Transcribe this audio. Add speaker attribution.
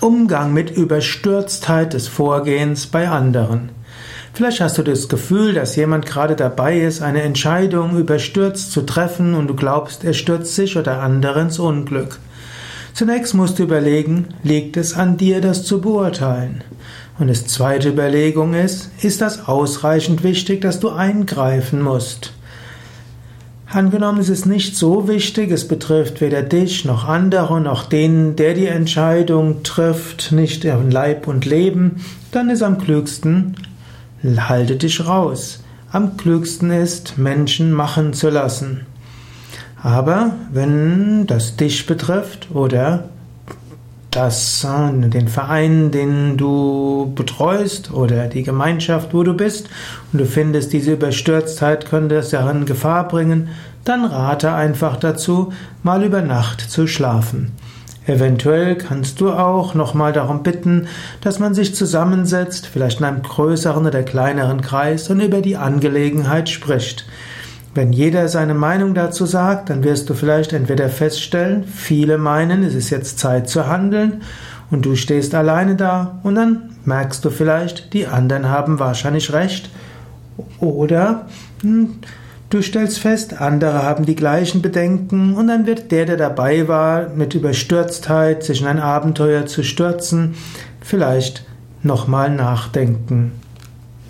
Speaker 1: Umgang mit Überstürztheit des Vorgehens bei anderen. Vielleicht hast du das Gefühl, dass jemand gerade dabei ist, eine Entscheidung überstürzt zu treffen und du glaubst, er stürzt sich oder andere ins Unglück. Zunächst musst du überlegen, liegt es an dir, das zu beurteilen? Und die zweite Überlegung ist, ist das ausreichend wichtig, dass du eingreifen musst? Angenommen, es ist nicht so wichtig, es betrifft weder dich noch andere noch den, der die Entscheidung trifft, nicht in Leib und Leben, dann ist am klügsten, halte dich raus. Am klügsten ist, Menschen machen zu lassen. Aber wenn das dich betrifft oder das, den Verein, den du betreust oder die Gemeinschaft, wo du bist und du findest, diese Überstürztheit könnte es ja in Gefahr bringen, dann rate einfach dazu, mal über Nacht zu schlafen. Eventuell kannst du auch nochmal darum bitten, dass man sich zusammensetzt, vielleicht in einem größeren oder kleineren Kreis und über die Angelegenheit spricht. Wenn jeder seine Meinung dazu sagt, dann wirst du vielleicht entweder feststellen, viele meinen, es ist jetzt Zeit zu handeln und du stehst alleine da und dann merkst du vielleicht, die anderen haben wahrscheinlich recht oder hm, du stellst fest, andere haben die gleichen Bedenken und dann wird der, der dabei war, mit Überstürztheit, sich in ein Abenteuer zu stürzen, vielleicht nochmal nachdenken.